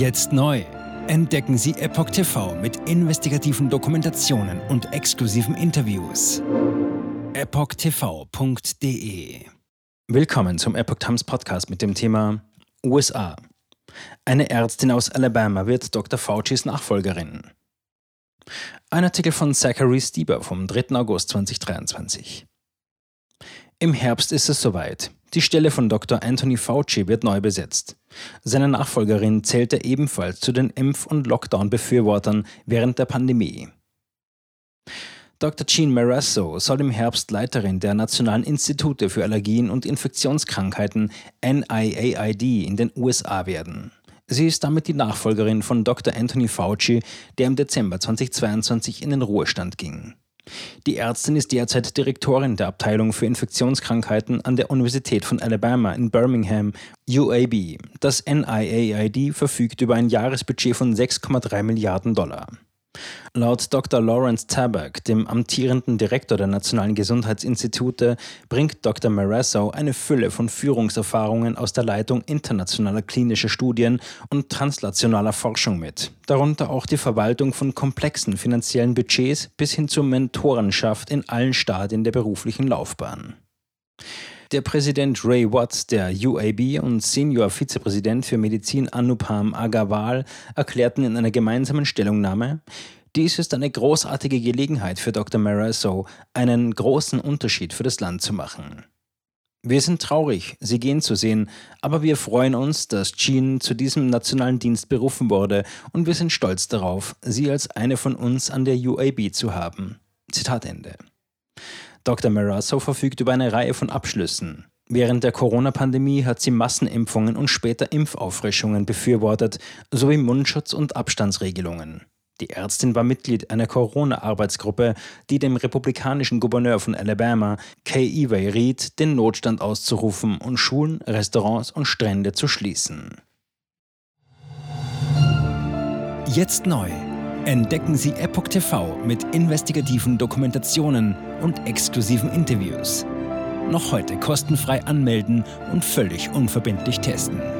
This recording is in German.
Jetzt neu. Entdecken Sie Epoch TV mit investigativen Dokumentationen und exklusiven Interviews. EpochTV.de Willkommen zum Epoch Times Podcast mit dem Thema USA. Eine Ärztin aus Alabama wird Dr. Faucis Nachfolgerin. Ein Artikel von Zachary Stieber vom 3. August 2023. Im Herbst ist es soweit. Die Stelle von Dr. Anthony Fauci wird neu besetzt. Seine Nachfolgerin zählte ebenfalls zu den Impf- und Lockdown-Befürwortern während der Pandemie. Dr. Jean Marasso soll im Herbst Leiterin der Nationalen Institute für Allergien und Infektionskrankheiten NIAID in den USA werden. Sie ist damit die Nachfolgerin von Dr. Anthony Fauci, der im Dezember 2022 in den Ruhestand ging. Die Ärztin ist derzeit Direktorin der Abteilung für Infektionskrankheiten an der Universität von Alabama in Birmingham, UAB. Das NIAID verfügt über ein Jahresbudget von 6,3 Milliarden Dollar. Laut Dr. Lawrence Tabak, dem amtierenden Direktor der Nationalen Gesundheitsinstitute, bringt Dr. Marasso eine Fülle von Führungserfahrungen aus der Leitung internationaler klinischer Studien und translationaler Forschung mit, darunter auch die Verwaltung von komplexen finanziellen Budgets bis hin zur Mentorenschaft in allen Stadien der beruflichen Laufbahn. Der Präsident Ray Watts der UAB und Senior Vizepräsident für Medizin Anupam Agarwal erklärten in einer gemeinsamen Stellungnahme, dies ist eine großartige Gelegenheit für Dr. Marasso, einen großen Unterschied für das Land zu machen. Wir sind traurig, Sie gehen zu sehen, aber wir freuen uns, dass Jean zu diesem nationalen Dienst berufen wurde und wir sind stolz darauf, Sie als eine von uns an der UAB zu haben. Zitat Ende. Dr. Marasso verfügt über eine Reihe von Abschlüssen. Während der Corona-Pandemie hat sie Massenimpfungen und später Impfauffrischungen befürwortet, sowie Mundschutz- und Abstandsregelungen. Die Ärztin war Mitglied einer Corona-Arbeitsgruppe, die dem republikanischen Gouverneur von Alabama, Kay Eway, riet, den Notstand auszurufen und Schulen, Restaurants und Strände zu schließen. Jetzt neu entdecken Sie Epoch TV mit investigativen Dokumentationen und exklusiven Interviews. Noch heute kostenfrei anmelden und völlig unverbindlich testen.